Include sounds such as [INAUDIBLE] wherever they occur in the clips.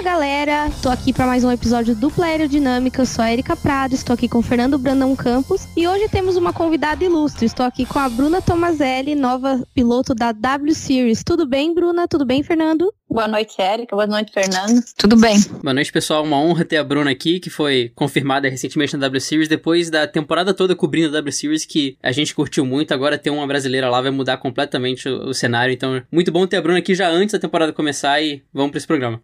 Fala galera, tô aqui para mais um episódio do Aerodinâmica. Eu sou a Erika Prado, estou aqui com o Fernando Brandão Campos e hoje temos uma convidada ilustre. Estou aqui com a Bruna Tomazelli, nova piloto da W Series. Tudo bem, Bruna? Tudo bem, Fernando? Boa noite, Érica. Boa noite, Fernando. Tudo bem? Boa noite, pessoal. Uma honra ter a Bruna aqui, que foi confirmada recentemente na W Series, depois da temporada toda cobrindo a W Series, que a gente curtiu muito. Agora ter uma brasileira lá vai mudar completamente o, o cenário. Então, muito bom ter a Bruna aqui já antes da temporada começar e vamos para esse programa.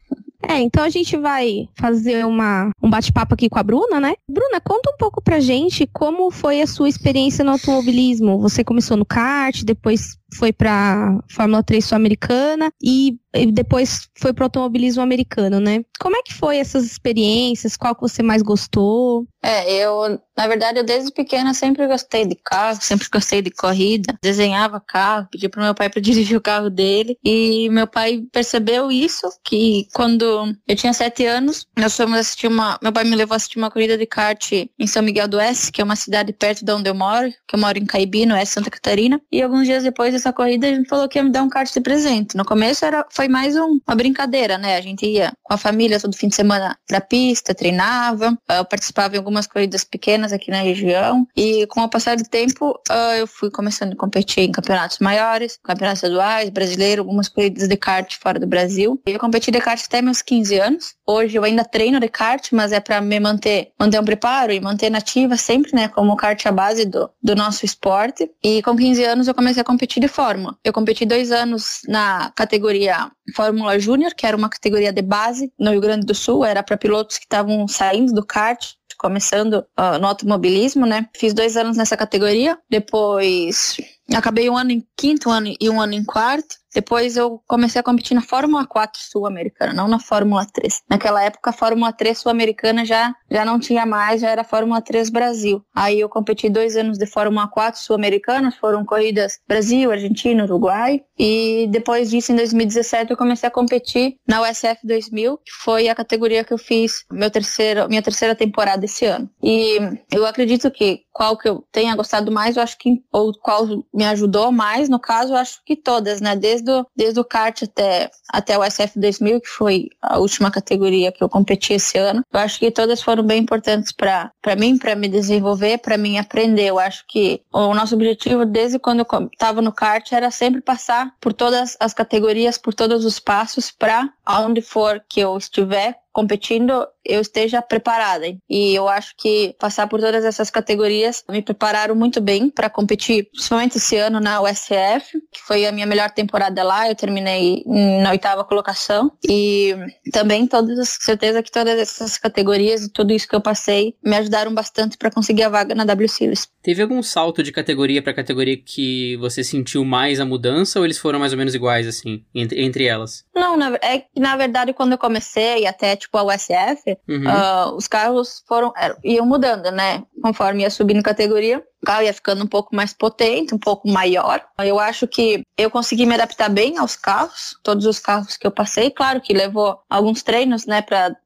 É, então a gente vai fazer uma, um bate-papo aqui com a Bruna, né? Bruna, conta um pouco pra gente como foi a sua experiência no automobilismo. Você começou no kart, depois foi para Fórmula 3 sul-americana e depois foi para automobilismo americano, né? Como é que foi essas experiências? Qual que você mais gostou? É, eu, na verdade, eu desde pequena sempre gostei de carro, sempre gostei de corrida, desenhava carro, pedi pro meu pai para [LAUGHS] dirigir o carro dele e meu pai percebeu isso, que quando eu tinha sete anos, nós fomos assistir uma, meu pai me levou a assistir uma corrida de kart em São Miguel do Oeste, que é uma cidade perto de onde eu moro, que eu moro em Caibi, no Oeste Santa Catarina, e alguns dias depois dessa corrida a gente falou que ia me dar um kart de presente. No começo era, foi mais um, uma brincadeira, né? A gente ia com a família todo fim de semana pra pista, treinava, eu participava em algumas corridas pequenas aqui na região e com o passar do tempo eu fui começando a competir em campeonatos maiores, campeonatos estaduais, brasileiro, algumas corridas de kart fora do Brasil. Eu competi de kart até meus 15 anos. Hoje eu ainda treino de kart, mas é para me manter, manter um preparo e manter nativa sempre, né? Como kart é a base do, do nosso esporte. E com 15 anos eu comecei a competir de Fórmula. Eu competi dois anos na categoria Fórmula Júnior, que era uma categoria de base no Rio Grande do Sul, era para pilotos que estavam saindo do kart, começando uh, no automobilismo, né? Fiz dois anos nessa categoria, depois acabei um ano em quinto ano e um ano em quarto. Depois eu comecei a competir na Fórmula 4 sul-americana, não na Fórmula 3. Naquela época a Fórmula 3 sul-americana já, já não tinha mais, já era Fórmula 3 Brasil. Aí eu competi dois anos de Fórmula 4 sul-americana, foram corridas Brasil, Argentina, Uruguai. E depois disso, em 2017, eu comecei a competir na USF 2000, que foi a categoria que eu fiz meu terceiro, minha terceira temporada esse ano. E eu acredito que qual que eu tenha gostado mais, eu acho que, ou qual me ajudou mais, no caso, eu acho que todas, né? Desde o, desde o kart até, até o SF 2000, que foi a última categoria que eu competi esse ano. Eu acho que todas foram bem importantes para mim, para me desenvolver, para mim aprender. Eu acho que o nosso objetivo, desde quando eu estava no kart, era sempre passar por todas as categorias, por todos os passos, para aonde for que eu estiver competindo, eu esteja preparada. E eu acho que passar por todas essas categorias me prepararam muito bem para competir, principalmente esse ano na USF, que foi a minha melhor temporada lá. Eu terminei na oitava colocação. E também todas, certeza que todas essas categorias e tudo isso que eu passei me ajudaram bastante para conseguir a vaga na W Series. Teve algum salto de categoria para categoria que você sentiu mais a mudança ou eles foram mais ou menos iguais assim entre, entre elas? Não, na, é que na verdade quando eu comecei até tipo a USF, uhum. uh, os carros foram eram, iam mudando, né? Conforme ia subindo categoria, carro ia ficando um pouco mais potente, um pouco maior. Eu acho que eu consegui me adaptar bem aos carros, todos os carros que eu passei. Claro que levou alguns treinos, né, para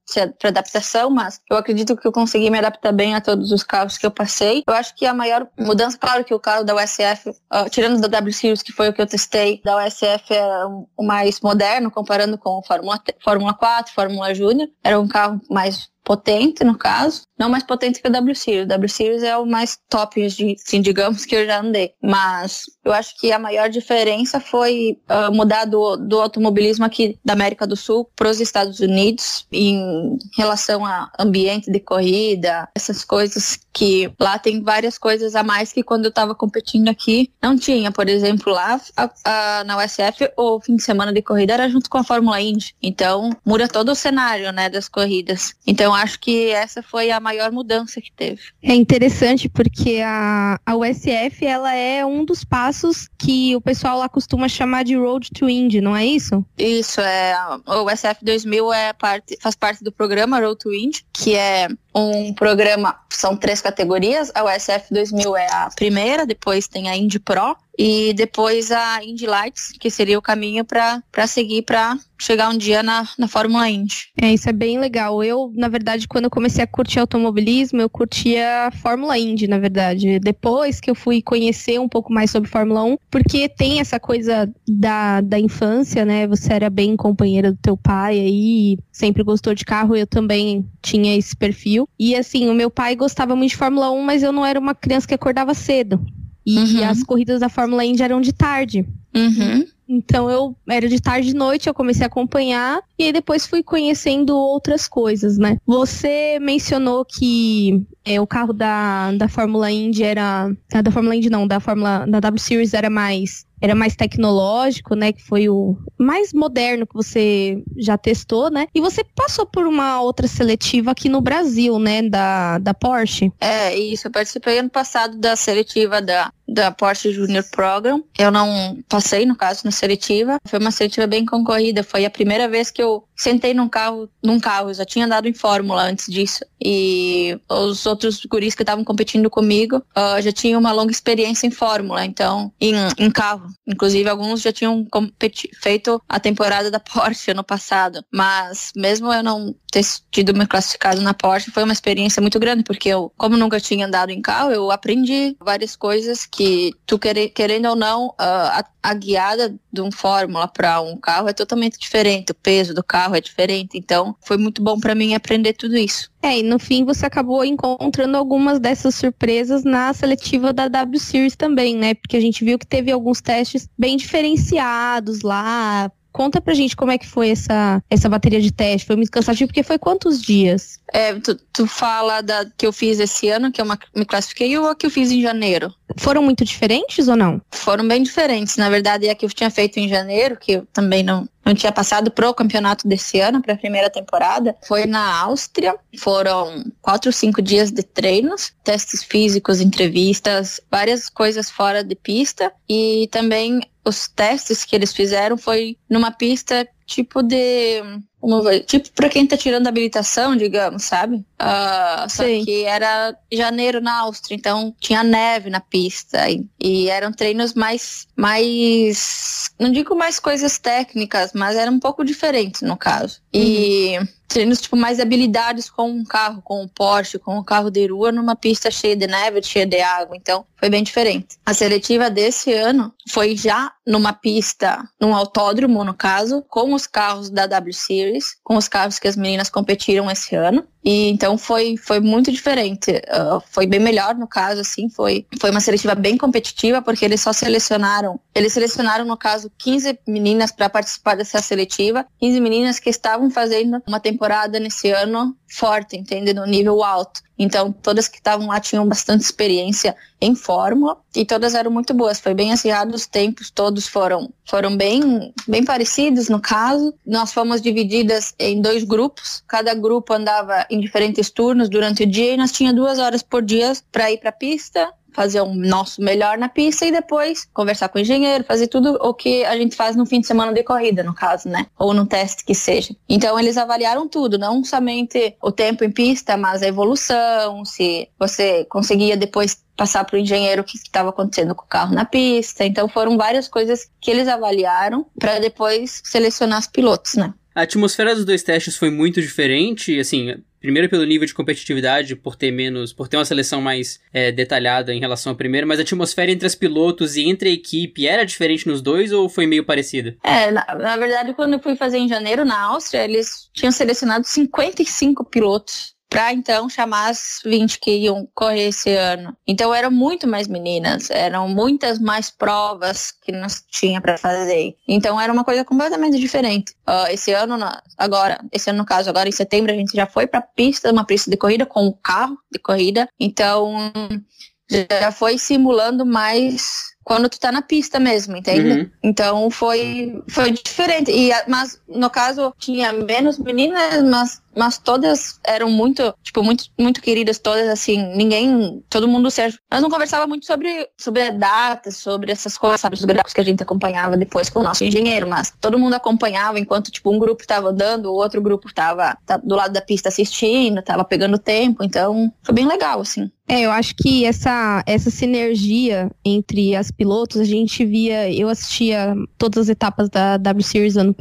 adaptação, mas eu acredito que eu consegui me adaptar bem a todos os carros que eu passei. Eu acho que a maior mudança, claro que o carro da USF, uh, tirando da W Series, que foi o que eu testei, da USF é o mais moderno, comparando com o Fórmula, Fórmula 4, Fórmula Júnior. Era um carro mais potente, no caso. Não mais potente que o W Series. O W Series é o mais top, assim, digamos, que eu já andei. Mas eu acho que a maior diferença foi uh, mudar do, do automobilismo aqui da América do Sul para os Estados Unidos em relação a ambiente de corrida, essas coisas que lá tem várias coisas a mais que quando eu estava competindo aqui não tinha. Por exemplo, lá a, a, na USF o fim de semana de corrida era junto com a Fórmula Indy. Então muda todo o cenário né, das corridas. Então acho que essa foi a maior mudança que teve. É interessante porque a, a USF ela é um dos passos que o pessoal lá costuma chamar de Road to Indy, não é isso? Isso, é. O USF 2000 é parte, faz parte do programa Road to Indy, que é um programa, são três categorias, a USF 2000 é a primeira, depois tem a Indy Pro e depois a Indy Lights, que seria o caminho para seguir para chegar um dia na, na Fórmula Indy. É, isso é bem legal. Eu, na verdade, quando eu comecei a curtir automobilismo, eu curtia a Fórmula Indy, na verdade. Depois que eu fui conhecer um pouco mais sobre Fórmula 1, porque tem essa coisa da, da infância, né? Você era bem companheira do teu pai aí, sempre gostou de carro, eu também tinha esse perfil. E assim, o meu pai gostava muito de Fórmula 1, mas eu não era uma criança que acordava cedo. E uhum. as corridas da Fórmula Indy eram de tarde. Uhum. Então eu era de tarde e noite, eu comecei a acompanhar e aí depois fui conhecendo outras coisas, né? Você mencionou que é, o carro da, da Fórmula Indy era. Da Fórmula Indy não, da Fórmula da W Series era mais era mais tecnológico, né? Que foi o mais moderno que você já testou, né? E você passou por uma outra seletiva aqui no Brasil, né? Da, da Porsche. É, isso. Eu participei ano passado da seletiva da, da Porsche Junior Program. Eu não passei, no caso, na seletiva. Foi uma seletiva bem concorrida. Foi a primeira vez que eu sentei num carro, num carro. Eu já tinha andado em Fórmula antes disso. E os outros guris que estavam competindo comigo uh, já tinham uma longa experiência em Fórmula, então, em, em carro. Inclusive, alguns já tinham feito a temporada da Porsche ano passado. Mas, mesmo eu não ter tido me classificado na Porsche, foi uma experiência muito grande, porque eu, como nunca tinha andado em carro, eu aprendi várias coisas que tu querendo ou não, uh, a, guiada de um Fórmula para um carro é totalmente diferente, o peso do carro é diferente. Então, foi muito bom para mim aprender tudo isso. É, e no fim você acabou encontrando algumas dessas surpresas na seletiva da W Series também, né? Porque a gente viu que teve alguns testes bem diferenciados lá, Conta pra gente como é que foi essa, essa bateria de teste. Foi muito cansativo, porque foi quantos dias? É, tu, tu fala da que eu fiz esse ano, que eu me classifiquei, ou a que eu fiz em janeiro? Foram muito diferentes ou não? Foram bem diferentes. Na verdade, a que eu tinha feito em janeiro, que eu também não, não tinha passado pro campeonato desse ano, para a primeira temporada, foi na Áustria. Foram quatro ou cinco dias de treinos, testes físicos, entrevistas, várias coisas fora de pista e também os testes que eles fizeram foi numa pista tipo de. Tipo para quem tá tirando habilitação, digamos, sabe? Uh, só Sim. que era janeiro na Áustria, então tinha neve na pista. E, e, eram treinos mais. mais. Não digo mais coisas técnicas, mas era um pouco diferente no caso. E. Uhum treinos tipo mais habilidades com um carro, com o um Porsche, com o um carro de rua numa pista cheia de neve, cheia de água. Então foi bem diferente. A seletiva desse ano foi já numa pista, num autódromo no caso, com os carros da W Series, com os carros que as meninas competiram esse ano. E então foi, foi muito diferente. Uh, foi bem melhor no caso, assim, foi, foi uma seletiva bem competitiva, porque eles só selecionaram, eles selecionaram, no caso, 15 meninas para participar dessa seletiva, 15 meninas que estavam fazendo uma temporada nesse ano forte, entende? No nível alto. Então, todas que estavam lá tinham bastante experiência em fórmula e todas eram muito boas. Foi bem acirrado os tempos, todos foram foram bem bem parecidos no caso. Nós fomos divididas em dois grupos. Cada grupo andava em diferentes turnos durante o dia e nós tinha duas horas por dia para ir para a pista fazer o nosso melhor na pista e depois conversar com o engenheiro, fazer tudo o que a gente faz no fim de semana de corrida, no caso, né? Ou no teste que seja. Então eles avaliaram tudo, não somente o tempo em pista, mas a evolução, se você conseguia depois passar para o engenheiro o que estava acontecendo com o carro na pista. Então foram várias coisas que eles avaliaram para depois selecionar os pilotos, né? A atmosfera dos dois testes foi muito diferente, assim, primeiro pelo nível de competitividade, por ter menos, por ter uma seleção mais é, detalhada em relação ao primeiro, mas a atmosfera entre os pilotos e entre a equipe era diferente nos dois ou foi meio parecida? É, na, na verdade, quando eu fui fazer em janeiro na Áustria, eles tinham selecionado 55 pilotos para então chamar as 20 que iam correr esse ano. Então eram muito mais meninas, eram muitas mais provas que nós tinha para fazer. Então era uma coisa completamente diferente. Uh, esse ano, agora, esse ano no caso, agora em setembro a gente já foi para pista, uma pista de corrida com um carro de corrida. Então já foi simulando mais quando tu tá na pista mesmo, entende? Uhum. Então foi, foi diferente. E, mas no caso tinha menos meninas, mas mas todas eram muito, tipo, muito, muito queridas, todas, assim, ninguém, todo mundo certo. Mas não conversava muito sobre, sobre datas, sobre essas coisas, sabe, os gráficos que a gente acompanhava depois com o nosso engenheiro, mas todo mundo acompanhava enquanto, tipo, um grupo estava andando, o outro grupo estava tá do lado da pista assistindo, estava pegando tempo, então foi bem legal, assim. É, eu acho que essa, essa sinergia entre as pilotos, a gente via, eu assistia todas as etapas da W Series ano,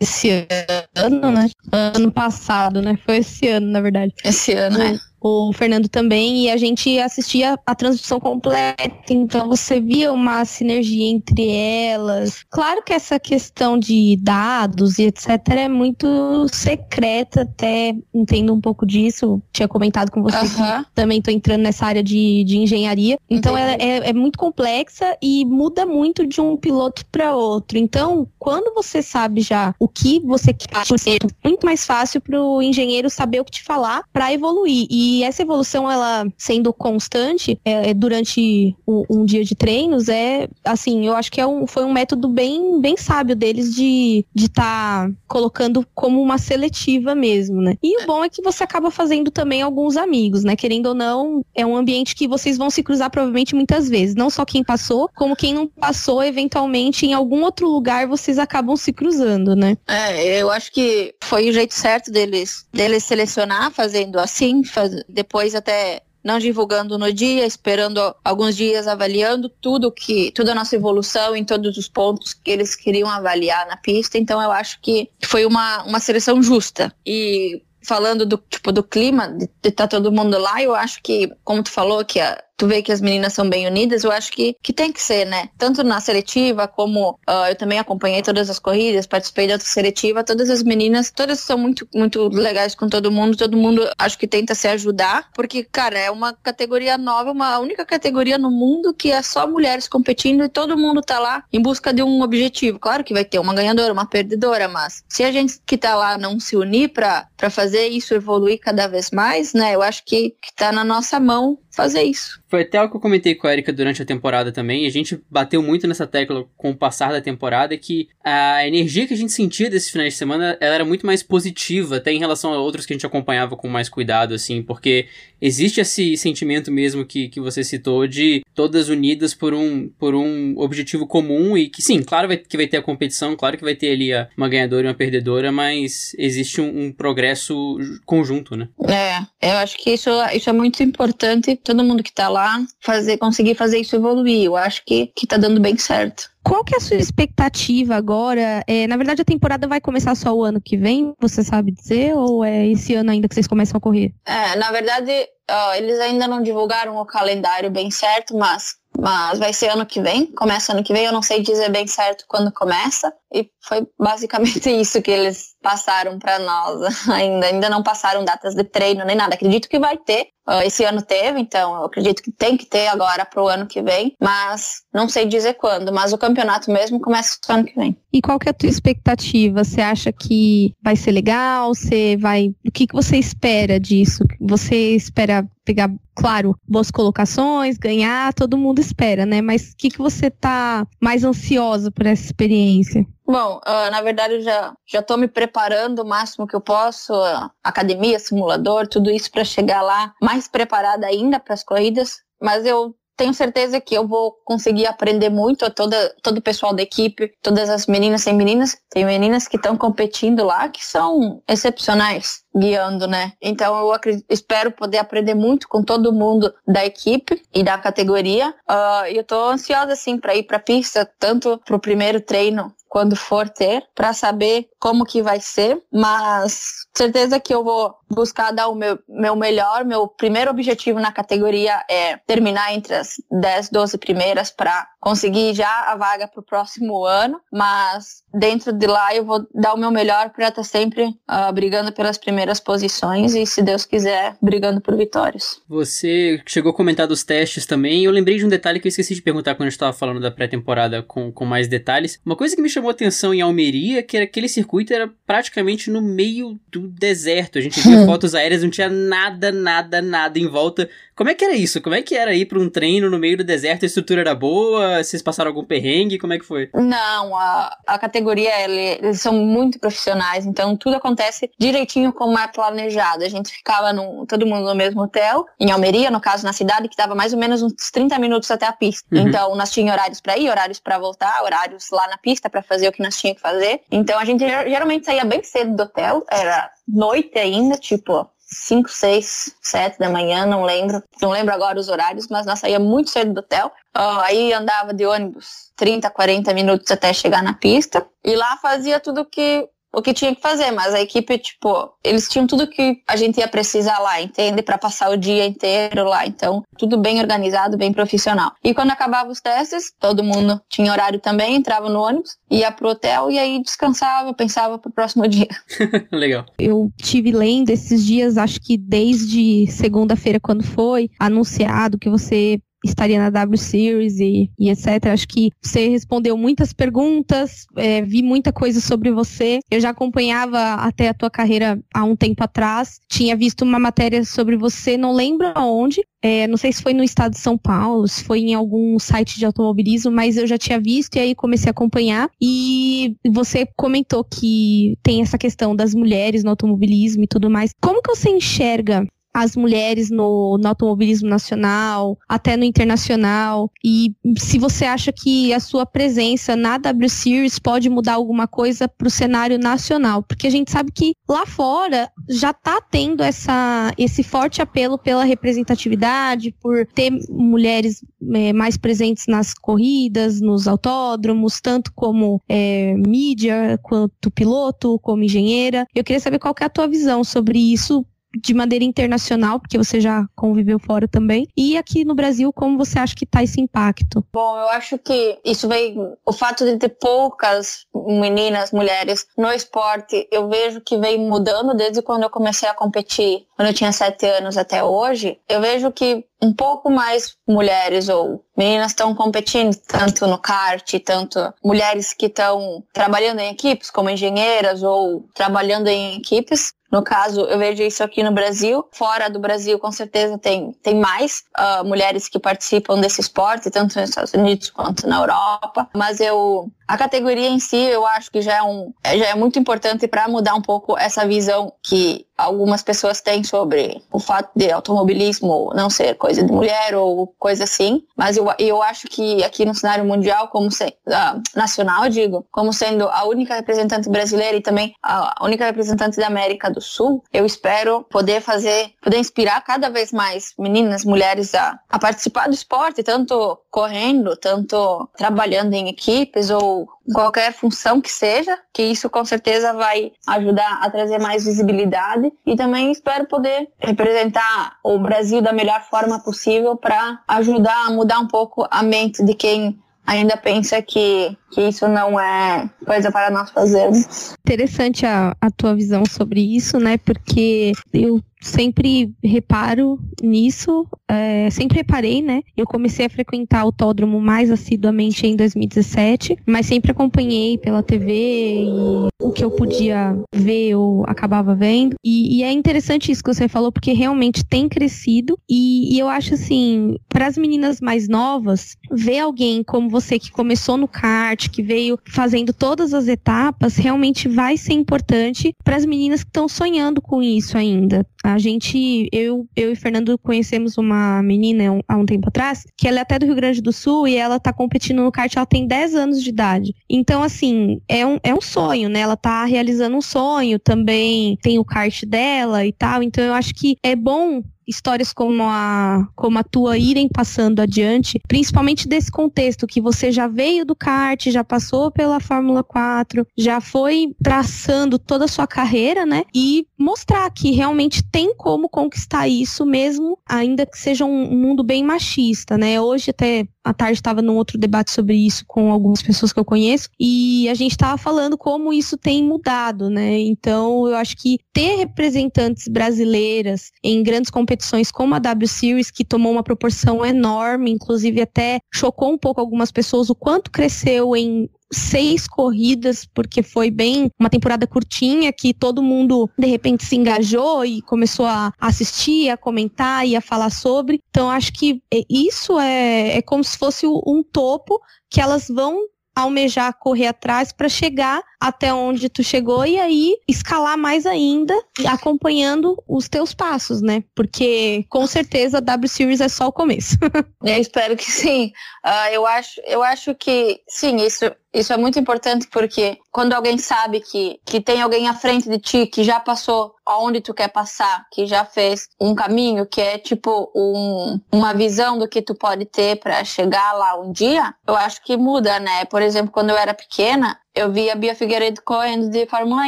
esse ano, né? Ano passado, né? Foi esse ano, na verdade. Esse ano, né? O Fernando também, e a gente assistia a transmissão completa, então você via uma sinergia entre elas. Claro que essa questão de dados e etc. é muito secreta, até entendo um pouco disso, tinha comentado com você uhum. também estou entrando nessa área de, de engenharia, então é, é, é, muito complexa e muda muito de um piloto para outro. Então, quando você sabe já o que você quer, é muito mais fácil para o engenheiro saber o que te falar para evoluir. E e essa evolução, ela sendo constante é, é durante um, um, dia de treinos, é assim, eu acho que é um, foi um método bem, bem sábio deles de estar tá colocando como uma seletiva mesmo, né? E o bom é que você acaba fazendo também alguns amigos, né? Querendo ou não, é um ambiente que vocês vão se cruzar provavelmente muitas vezes. Não só quem passou, como quem não passou, eventualmente em algum outro lugar vocês acabam se cruzando, né? É, eu acho que foi o jeito certo deles, deles selecionar fazendo assim, faz, depois até não divulgando no dia, esperando alguns dias avaliando tudo que toda a nossa evolução em todos os pontos que eles queriam avaliar na pista. Então eu acho que foi uma, uma seleção justa. E falando do tipo do clima de estar tá todo mundo lá, eu acho que como tu falou que a tu vê que as meninas são bem unidas, eu acho que, que tem que ser, né? Tanto na seletiva, como uh, eu também acompanhei todas as corridas, participei da outra seletiva, todas as meninas, todas são muito, muito legais com todo mundo, todo mundo acho que tenta se ajudar, porque, cara, é uma categoria nova, uma única categoria no mundo que é só mulheres competindo e todo mundo tá lá em busca de um objetivo. Claro que vai ter uma ganhadora, uma perdedora, mas se a gente que tá lá não se unir pra fazer isso evoluir cada vez mais, né? Eu acho que, que tá na nossa mão fazer isso. Foi até o que eu comentei com a Erika durante a temporada também. A gente bateu muito nessa tecla com o passar da temporada que a energia que a gente sentia desses finais de semana ela era muito mais positiva, até em relação a outros que a gente acompanhava com mais cuidado, assim, porque existe esse sentimento mesmo que, que você citou de todas unidas por um, por um objetivo comum e que, sim, claro vai, que vai ter a competição, claro que vai ter ali uma ganhadora e uma perdedora, mas existe um, um progresso conjunto, né? É, eu acho que isso, isso é muito importante todo mundo que tá lá fazer, conseguir fazer isso evoluir. Eu acho que, que tá dando bem certo. Qual que é a sua expectativa agora? É, na verdade, a temporada vai começar só o ano que vem, você sabe dizer? Ou é esse ano ainda que vocês começam a correr? É, na verdade, uh, eles ainda não divulgaram o calendário bem certo, mas mas vai ser ano que vem, começa ano que vem, eu não sei dizer bem certo quando começa, e foi basicamente [LAUGHS] isso que eles passaram para nós [LAUGHS] ainda. Ainda não passaram datas de treino nem nada. Acredito que vai ter. Uh, esse ano teve, então eu acredito que tem que ter agora pro ano que vem, mas não sei dizer quando. Mas o campeonato mesmo começa no ano que vem. E qual que é a tua expectativa? Você acha que vai ser legal? Você vai. O que, que você espera disso? Você espera pegar, claro, boas colocações, ganhar, todo mundo espera, né? Mas o que, que você tá mais ansiosa por essa experiência? Bom, uh, na verdade eu já já estou me preparando o máximo que eu posso, uh, academia, simulador, tudo isso para chegar lá mais preparada ainda para as corridas. Mas eu tenho certeza que eu vou conseguir aprender muito a toda, todo o pessoal da equipe, todas as meninas e meninas. Tem meninas que estão competindo lá que são excepcionais guiando, né? Então eu acredito, espero poder aprender muito com todo mundo da equipe e da categoria. Uh, eu tô ansiosa assim para ir para pista, tanto pro primeiro treino quando for ter, para saber como que vai ser, mas certeza que eu vou buscar dar o meu, meu melhor. Meu primeiro objetivo na categoria é terminar entre as 10, 12 primeiras para conseguir já a vaga para o próximo ano, mas dentro de lá eu vou dar o meu melhor para estar tá sempre uh, brigando pelas primeiras posições e, se Deus quiser, brigando por vitórias. Você chegou a comentar dos testes também, eu lembrei de um detalhe que eu esqueci de perguntar quando a gente estava falando da pré-temporada com, com mais detalhes. Uma coisa que me chamou atenção em Almeria, que era aquele circuito era praticamente no meio do deserto. A gente via fotos aéreas, não tinha nada, nada, nada em volta Como é que era isso? Como é que era ir para um treino no meio do deserto? A estrutura era boa? Vocês passaram algum perrengue? Como é que foi? Não, a, a categoria, eles são muito profissionais, então tudo acontece direitinho como é planejado. A gente ficava no, todo mundo no mesmo hotel, em Almeria, no caso, na cidade, que dava mais ou menos uns 30 minutos até a pista. Uhum. Então, nós tínhamos horários para ir, horários para voltar, horários lá na pista para fazer o que nós tínhamos que fazer. Então, a gente geralmente saía bem cedo do hotel, era noite ainda, tipo 5, 6, 7 da manhã, não lembro. Não lembro agora os horários, mas nós saía muito cedo do hotel. Uh, aí andava de ônibus 30, 40 minutos até chegar na pista. E lá fazia tudo que o que tinha que fazer, mas a equipe, tipo, eles tinham tudo que a gente ia precisar lá, entende? Para passar o dia inteiro lá. Então, tudo bem organizado, bem profissional. E quando acabava os testes, todo mundo tinha horário também, entrava no ônibus, ia pro hotel e aí descansava, pensava pro próximo [LAUGHS] dia. [LAUGHS] Legal. Eu tive lendo esses dias, acho que desde segunda-feira, quando foi anunciado que você estaria na W Series e, e etc. Acho que você respondeu muitas perguntas, é, vi muita coisa sobre você. Eu já acompanhava até a tua carreira há um tempo atrás. Tinha visto uma matéria sobre você, não lembro aonde. É, não sei se foi no estado de São Paulo, se foi em algum site de automobilismo, mas eu já tinha visto e aí comecei a acompanhar. E você comentou que tem essa questão das mulheres no automobilismo e tudo mais. Como que você enxerga as mulheres no, no, automobilismo nacional, até no internacional. E se você acha que a sua presença na W Series pode mudar alguma coisa para o cenário nacional, porque a gente sabe que lá fora já está tendo essa, esse forte apelo pela representatividade, por ter mulheres é, mais presentes nas corridas, nos autódromos, tanto como é, mídia, quanto piloto, como engenheira. Eu queria saber qual é a tua visão sobre isso de maneira internacional, porque você já conviveu fora também, e aqui no Brasil, como você acha que está esse impacto? Bom, eu acho que isso vem, o fato de ter poucas meninas, mulheres no esporte, eu vejo que vem mudando desde quando eu comecei a competir, quando eu tinha sete anos até hoje. Eu vejo que um pouco mais mulheres ou meninas estão competindo tanto no kart, tanto mulheres que estão trabalhando em equipes como engenheiras ou trabalhando em equipes no caso, eu vejo isso aqui no Brasil. Fora do Brasil, com certeza, tem, tem mais uh, mulheres que participam desse esporte, tanto nos Estados Unidos quanto na Europa. Mas eu a categoria em si, eu acho que já é, um, já é muito importante para mudar um pouco essa visão que algumas pessoas têm sobre o fato de automobilismo não ser coisa de mulher ou coisa assim. Mas eu, eu acho que aqui no cenário mundial, como se, uh, nacional, digo, como sendo a única representante brasileira e também a única representante da América do Sul, eu espero poder fazer, poder inspirar cada vez mais meninas, mulheres a, a participar do esporte, tanto correndo, tanto trabalhando em equipes ou qualquer função que seja, que isso com certeza vai ajudar a trazer mais visibilidade e também espero poder representar o Brasil da melhor forma possível para ajudar a mudar um pouco a mente de quem ainda pensa que, que isso não é coisa para nós fazermos. Interessante a, a tua visão sobre isso, né? Porque eu sempre reparo nisso, é, sempre reparei, né? Eu comecei a frequentar o autódromo mais assiduamente em 2017, mas sempre acompanhei pela TV e o que eu podia ver eu acabava vendo. E, e é interessante isso que você falou, porque realmente tem crescido e, e eu acho assim, para as meninas mais novas, ver alguém como você que começou no kart, que veio fazendo todas as etapas, realmente vai ser importante para as meninas que estão sonhando com isso ainda. A gente, eu, eu e Fernando conhecemos uma menina há um tempo atrás, que ela é até do Rio Grande do Sul e ela tá competindo no kart, ela tem 10 anos de idade. Então, assim, é um, é um sonho, né? Ela tá realizando um sonho também, tem o kart dela e tal. Então, eu acho que é bom histórias como a, como a tua irem passando adiante, principalmente desse contexto que você já veio do kart, já passou pela Fórmula 4, já foi traçando toda a sua carreira, né? E mostrar que realmente tem como conquistar isso mesmo, ainda que seja um mundo bem machista, né? Hoje até à tarde estava num outro debate sobre isso com algumas pessoas que eu conheço e a gente estava falando como isso tem mudado, né? Então eu acho que ter representantes brasileiras em grandes competições como a W Series, que tomou uma proporção enorme, inclusive até chocou um pouco algumas pessoas o quanto cresceu em seis corridas, porque foi bem uma temporada curtinha que todo mundo de repente se engajou e começou a assistir, a comentar e a falar sobre. Então acho que isso é, é como se fosse um topo que elas vão almejar correr atrás para chegar até onde tu chegou e aí escalar mais ainda, acompanhando os teus passos, né? Porque com certeza a W Series é só o começo. [LAUGHS] eu espero que sim. Uh, eu, acho, eu acho que sim, isso, isso é muito importante porque quando alguém sabe que, que tem alguém à frente de ti que já passou aonde tu quer passar, que já fez um caminho, que é tipo um, uma visão do que tu pode ter para chegar lá um dia, eu acho que muda, né? Por exemplo, quando eu era pequena, eu vi a Bia Figueiredo correndo de Fórmula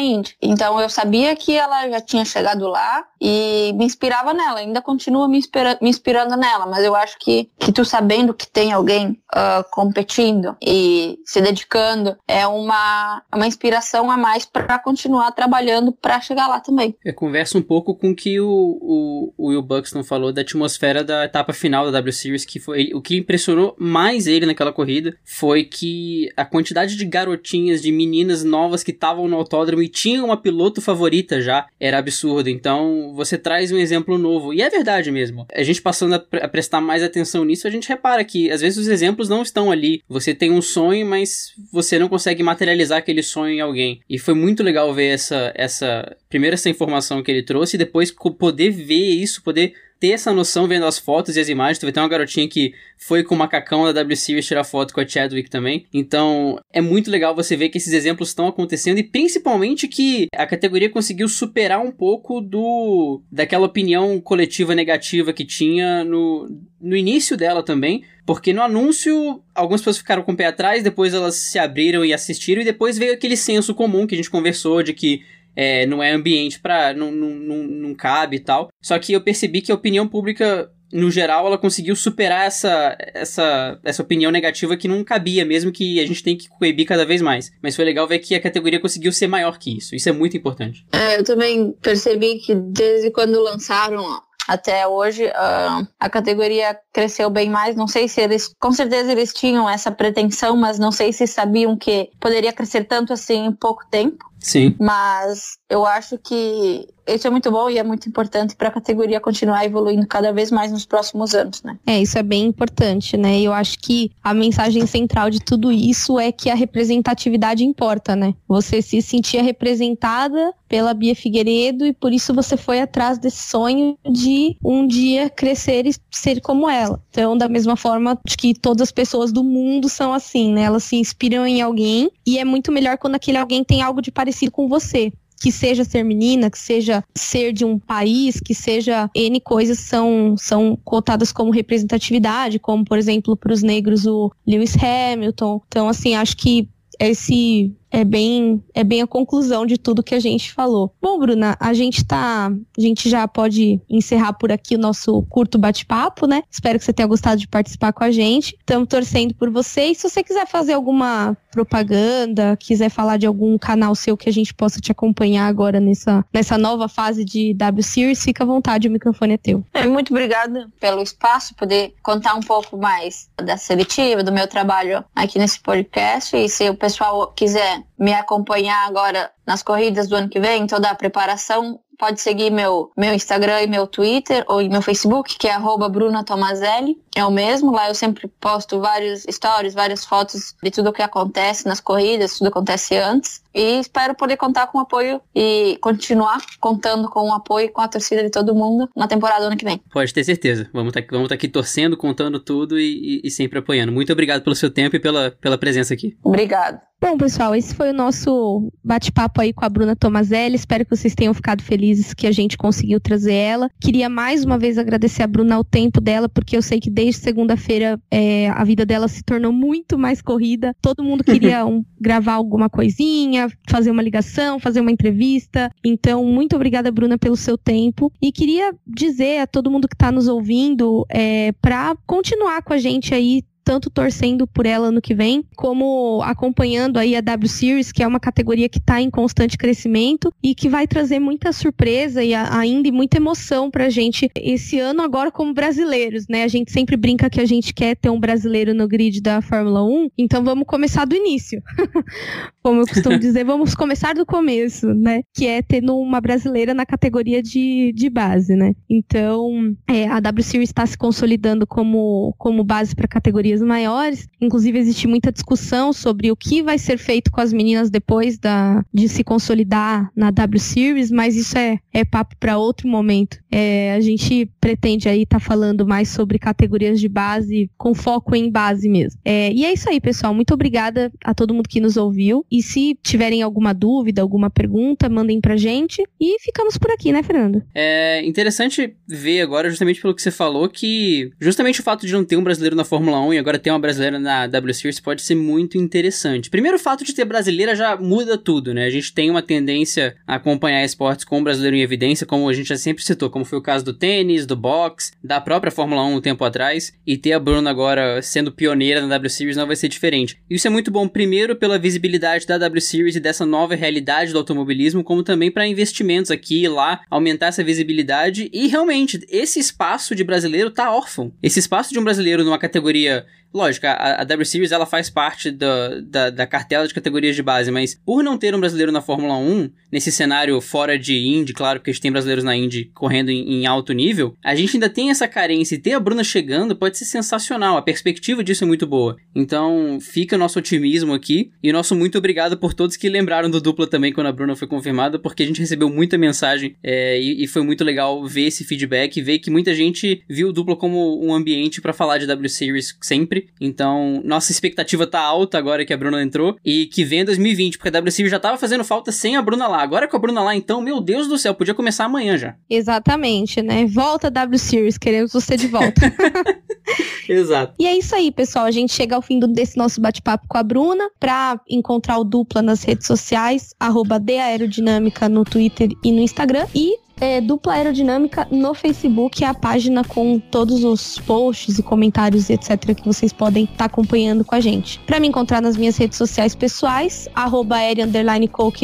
Indy. Então eu sabia que ela já tinha chegado lá e me inspirava nela. Ainda continua me, me inspirando nela, mas eu acho que, que tu sabendo que tem alguém uh, competindo e se dedicando é uma, uma inspiração a mais para continuar trabalhando para chegar lá também. Eu converso um pouco com o que o, o, o Will Buxton falou da atmosfera da etapa final da W Series, que foi o que impressionou mais ele naquela corrida foi que a quantidade de garotinhas de meninas novas que estavam no autódromo e tinham uma piloto favorita já, era absurdo. Então, você traz um exemplo novo. E é verdade mesmo. A gente passando a, pre a prestar mais atenção nisso, a gente repara que às vezes os exemplos não estão ali. Você tem um sonho, mas você não consegue materializar aquele sonho em alguém. E foi muito legal ver essa, essa primeiro essa informação que ele trouxe e depois poder ver isso, poder ter essa noção vendo as fotos e as imagens. Tu vai ter uma garotinha que foi com o macacão da W Series tirar foto com a Chadwick também. Então, é muito legal você ver que esses exemplos estão acontecendo e principalmente que a categoria conseguiu superar um pouco do daquela opinião coletiva negativa que tinha no, no início dela também. Porque no anúncio, algumas pessoas ficaram com o pé atrás, depois elas se abriram e assistiram, e depois veio aquele senso comum que a gente conversou de que é, não é ambiente para não, não, não, não cabe e tal. Só que eu percebi que a opinião pública no geral, ela conseguiu superar essa, essa, essa opinião negativa que não cabia, mesmo que a gente tem que coibir cada vez mais. Mas foi legal ver que a categoria conseguiu ser maior que isso. Isso é muito importante. É, eu também percebi que desde quando lançaram até hoje uh, a categoria cresceu bem mais. Não sei se eles, com certeza eles tinham essa pretensão, mas não sei se sabiam que poderia crescer tanto assim em pouco tempo. Sim. Mas eu acho que isso é muito bom e é muito importante para a categoria continuar evoluindo cada vez mais nos próximos anos, né? É, isso é bem importante, né? Eu acho que a mensagem central de tudo isso é que a representatividade importa, né? Você se sentia representada pela Bia Figueiredo e por isso você foi atrás desse sonho de um dia crescer e ser como ela. Então, da mesma forma que todas as pessoas do mundo são assim, né? Elas se inspiram em alguém e é muito melhor quando aquele alguém tem algo de parecido com você que seja ser menina, que seja ser de um país, que seja N coisas são, são cotadas como representatividade, como, por exemplo, para os negros o Lewis Hamilton. Então, assim, acho que esse é bem, é bem a conclusão de tudo que a gente falou. Bom, Bruna, a gente tá. A gente já pode encerrar por aqui o nosso curto bate-papo, né? Espero que você tenha gostado de participar com a gente. Estamos torcendo por você. E se você quiser fazer alguma propaganda, quiser falar de algum canal seu que a gente possa te acompanhar agora nessa, nessa nova fase de W Series, fica à vontade, o microfone é teu. É, muito obrigada pelo espaço, poder contar um pouco mais da seletiva, do meu trabalho aqui nesse podcast. E se o pessoal quiser me acompanhar agora nas corridas do ano que vem, toda a preparação, pode seguir meu, meu Instagram e meu Twitter ou meu Facebook, que é arroba Bruna Tomazelli. É o mesmo, lá eu sempre posto vários stories, várias fotos de tudo o que acontece nas corridas, tudo acontece antes. E espero poder contar com o apoio e continuar contando com o apoio e com a torcida de todo mundo na temporada ano que vem. Pode ter certeza. Vamos estar tá, vamos tá aqui torcendo, contando tudo e, e, e sempre apoiando. Muito obrigado pelo seu tempo e pela, pela presença aqui. Obrigado. Bom, pessoal, esse foi o nosso bate-papo aí com a Bruna Tomazelli. Espero que vocês tenham ficado felizes que a gente conseguiu trazer ela. Queria mais uma vez agradecer a Bruna ao tempo dela, porque eu sei que desde segunda-feira é, a vida dela se tornou muito mais corrida. Todo mundo queria [LAUGHS] um, gravar alguma coisinha, fazer uma ligação, fazer uma entrevista. Então, muito obrigada, Bruna, pelo seu tempo. E queria dizer a todo mundo que está nos ouvindo é, para continuar com a gente aí tanto torcendo por ela no que vem, como acompanhando aí a W Series, que é uma categoria que está em constante crescimento e que vai trazer muita surpresa e a, ainda muita emoção pra gente esse ano agora como brasileiros, né? A gente sempre brinca que a gente quer ter um brasileiro no grid da Fórmula 1, então vamos começar do início. [LAUGHS] como eu costumo dizer, vamos começar do começo, né? Que é tendo uma brasileira na categoria de, de base, né? Então, é, a W Series está se consolidando como, como base para categorias maiores. Inclusive, existe muita discussão sobre o que vai ser feito com as meninas depois da, de se consolidar na W Series, mas isso é, é papo para outro momento. É, a gente pretende aí estar tá falando mais sobre categorias de base, com foco em base mesmo. É, e é isso aí, pessoal. Muito obrigada a todo mundo que nos ouviu. E se tiverem alguma dúvida, alguma pergunta, mandem pra gente. E ficamos por aqui, né, Fernando? É interessante ver agora, justamente pelo que você falou, que justamente o fato de não ter um brasileiro na Fórmula 1 e agora ter uma brasileira na W Series pode ser muito interessante. Primeiro, o fato de ter brasileira já muda tudo, né? A gente tem uma tendência a acompanhar esportes com o brasileiro em evidência, como a gente já sempre citou, como foi o caso do tênis, do boxe, da própria Fórmula 1 um tempo atrás, e ter a Bruna agora sendo pioneira na W Series não vai ser diferente. Isso é muito bom, primeiro, pela visibilidade da W Series e dessa nova realidade do automobilismo, como também para investimentos aqui e lá, aumentar essa visibilidade. E realmente, esse espaço de brasileiro tá órfão. Esse espaço de um brasileiro numa categoria Lógico, a, a W Series ela faz parte da, da, da, cartela de categorias de base, mas por não ter um brasileiro na Fórmula 1, nesse cenário fora de Indy, claro, porque a gente tem brasileiros na Indy correndo em, em, alto nível, a gente ainda tem essa carência e ter a Bruna chegando pode ser sensacional. A perspectiva disso é muito boa. Então, fica o nosso otimismo aqui e o nosso muito obrigado por todos que lembraram do dupla também quando a Bruna foi confirmada, porque a gente recebeu muita mensagem é, e, e, foi muito legal ver esse feedback ver que muita gente viu o dupla como um ambiente para falar de W Series sempre então, nossa expectativa tá alta agora que a Bruna entrou e que vem em 2020, porque a WCW já tava fazendo falta sem a Bruna lá. Agora com a Bruna lá, então, meu Deus do céu, podia começar amanhã já. Exatamente, né? Volta W Series, queremos você de volta. [LAUGHS] [LAUGHS] Exato. E é isso aí, pessoal. A gente chega ao fim do, desse nosso bate-papo com a Bruna. Pra encontrar o dupla nas redes sociais, arroba Aerodinâmica no Twitter e no Instagram. E é, Dupla Aerodinâmica no Facebook, é a página com todos os posts e comentários, etc., que vocês podem estar tá acompanhando com a gente. Para me encontrar nas minhas redes sociais pessoais, arroba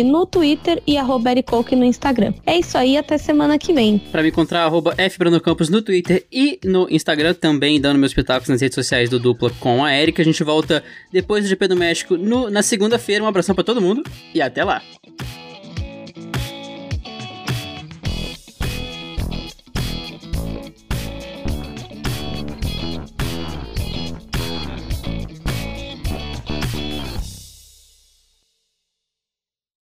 no Twitter e arroba no Instagram. É isso aí, até semana que vem. Para me encontrar, arroba no Twitter e no Instagram, também dando meus pitacos nas redes sociais do Dupla com a Erika. A gente volta depois do GP do México no, na segunda-feira. Um abração para todo mundo e até lá.